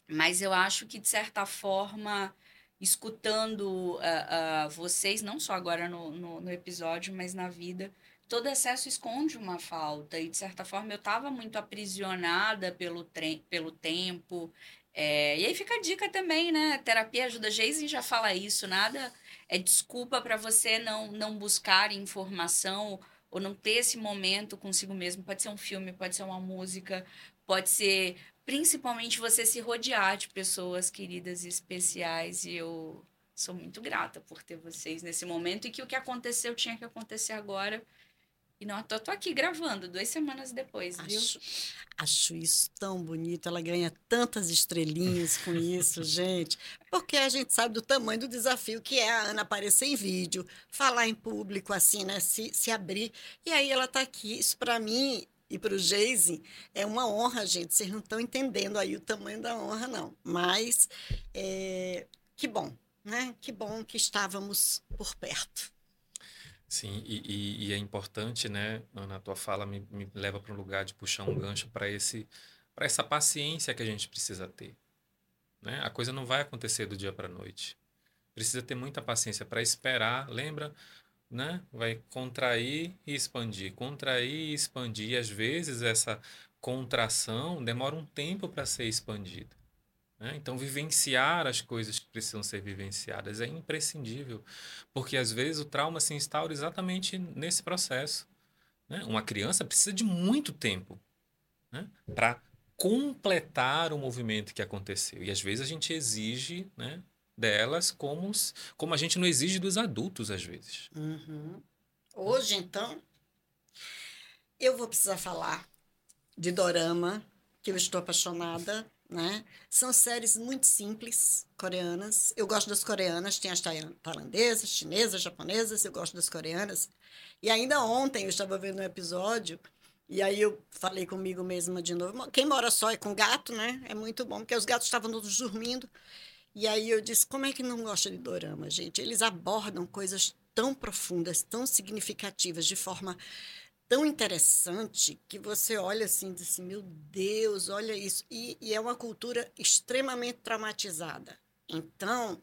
mas eu acho que, de certa forma, escutando ah, ah, vocês, não só agora no, no, no episódio, mas na vida, todo excesso esconde uma falta. E, de certa forma, eu estava muito aprisionada pelo, pelo tempo. É, e aí fica a dica também, né? Terapia ajuda. Jason já fala isso, nada é desculpa para você não, não buscar informação ou não ter esse momento consigo mesmo. Pode ser um filme, pode ser uma música, pode ser principalmente você se rodear de pessoas queridas e especiais. E eu sou muito grata por ter vocês nesse momento e que o que aconteceu tinha que acontecer agora. E não, eu tô aqui gravando duas semanas depois, viu? Acho, acho isso tão bonito. Ela ganha tantas estrelinhas com isso, gente. Porque a gente sabe do tamanho do desafio que é a Ana aparecer em vídeo, falar em público, assim, né? Se, se abrir. E aí ela tá aqui. Isso para mim e para o Geise é uma honra, gente. Vocês não estão entendendo aí o tamanho da honra, não. Mas é, que bom, né? Que bom que estávamos por perto. Sim, e, e- e é importante, né, Ana, a tua fala me, me leva para um lugar de puxar um gancho para esse, para essa paciência que a gente precisa ter, né? A coisa não vai acontecer do dia para a noite. Precisa ter muita paciência para esperar, lembra, né? Vai contrair e expandir, contrair e expandir. E às vezes essa contração demora um tempo para ser expandida. Né? Então, vivenciar as coisas que precisam ser vivenciadas é imprescindível. Porque às vezes o trauma se instaura exatamente nesse processo. né? Uma criança precisa de muito tempo né? para completar o movimento que aconteceu. E às vezes a gente exige né, delas como, como a gente não exige dos adultos, às vezes. Uhum. Hoje, então, eu vou precisar falar de Dorama, que eu estou apaixonada, né? São séries muito simples, coreanas. Eu gosto das coreanas, tem as tailan- tailandesas, chinesas, japonesas, eu gosto das coreanas. E ainda ontem eu estava vendo um episódio e aí eu falei comigo mesma de novo, quem mora só é com gato, né? É muito bom, porque os gatos estavam todos dormindo. E aí eu disse, como é que não gosta de dorama, gente? Eles abordam coisas tão profundas, tão significativas, de forma tão interessante, que você olha assim e diz assim, meu Deus, olha isso. E, e é uma cultura extremamente traumatizada. Então,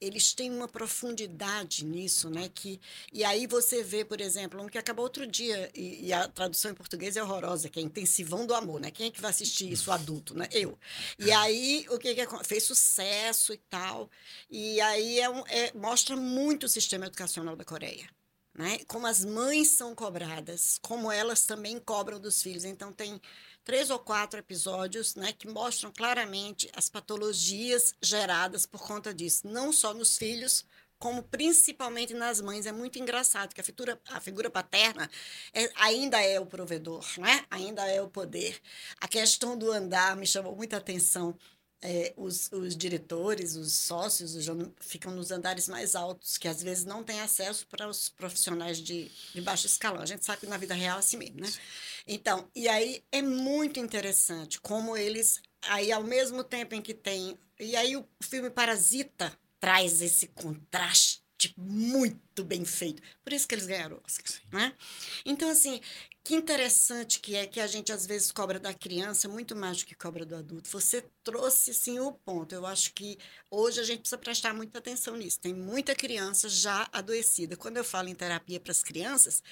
eles têm uma profundidade nisso, né? Que, e aí você vê, por exemplo, um que acabou outro dia, e, e, a tradução em português é horrorosa, que é Intensivão do Amor, né? Quem é que vai assistir isso, adulto, né? Eu. E aí, o que, que fez sucesso e tal. E aí é um, é, mostra muito o sistema educacional da Coreia. Né? Como as mães são cobradas, como elas também cobram dos filhos. Então, tem três ou quatro episódios né, que mostram claramente as patologias geradas por conta disso, não só nos filhos, como principalmente nas mães. É muito engraçado que a figura, a figura paterna é, ainda é o provedor, né? ainda é o poder. A questão do andar me chamou muita atenção. É, os, os, diretores, os sócios, os, ficam nos andares mais altos, que às vezes não têm acesso para os profissionais de, de baixo escalão. A gente sabe que na vida real é assim mesmo, né? Então, e aí é muito interessante como eles, aí ao mesmo tempo em que tem, e aí o filme Parasita traz esse contraste muito bem feito. Por isso que eles ganharam Oscar, né? Então, assim, que interessante que é que a gente às vezes cobra da criança muito mais do que cobra do adulto. Você trouxe sim o ponto. Eu acho que hoje a gente precisa prestar muita atenção nisso. Tem muita criança já adoecida. Quando eu falo em terapia para as crianças,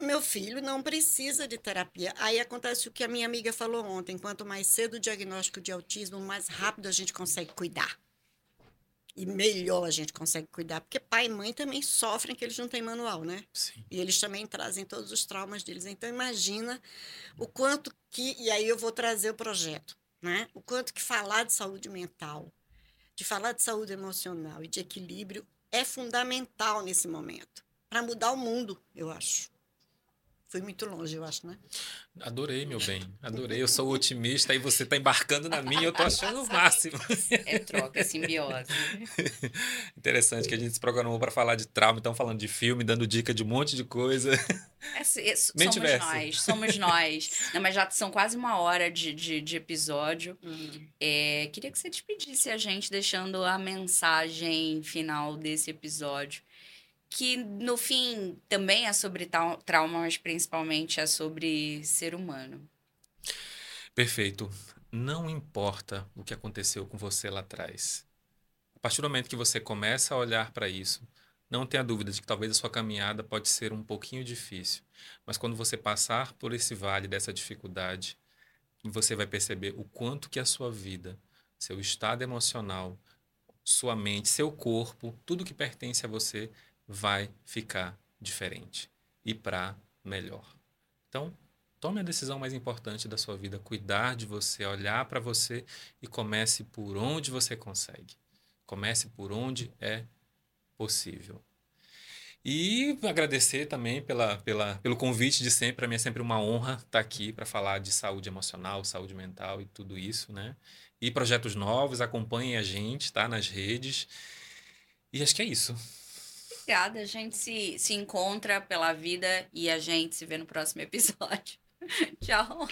meu filho não precisa de terapia. Aí acontece o que a minha amiga falou ontem: quanto mais cedo o diagnóstico de autismo, mais rápido a gente consegue cuidar. E melhor a gente consegue cuidar. Porque pai e mãe também sofrem que eles não têm manual, né? Sim. E eles também trazem todos os traumas deles. Então, imagina o quanto que. E aí eu vou trazer o projeto, né? O quanto que falar de saúde mental, de falar de saúde emocional e de equilíbrio é fundamental nesse momento para mudar o mundo, eu acho. Fui muito longe, eu acho, né? Adorei, meu bem. Adorei. Eu sou otimista e você está embarcando na minha, eu tô achando o máximo. É troca, é simbiose. Interessante que a gente se programou para falar de trauma, então falando de filme, dando dica de um monte de coisa. É, é, somos nós, somos nós. Não, mas já são quase uma hora de, de, de episódio. Hum. É, queria que você despedisse a gente, deixando a mensagem final desse episódio que no fim também é sobre trauma, mas principalmente é sobre ser humano. Perfeito. Não importa o que aconteceu com você lá atrás. A partir do momento que você começa a olhar para isso, não tenha dúvida de que talvez a sua caminhada pode ser um pouquinho difícil, mas quando você passar por esse vale dessa dificuldade, você vai perceber o quanto que a sua vida, seu estado emocional, sua mente, seu corpo, tudo que pertence a você vai ficar diferente e para melhor. Então, tome a decisão mais importante da sua vida, cuidar de você, olhar para você e comece por onde você consegue. Comece por onde é possível. E agradecer também pela, pela, pelo convite de sempre. Para mim é sempre uma honra estar tá aqui para falar de saúde emocional, saúde mental e tudo isso, né? E projetos novos, acompanhem a gente, tá? Nas redes. E acho que é isso. Obrigada. A gente se, se encontra pela vida e a gente se vê no próximo episódio. Tchau.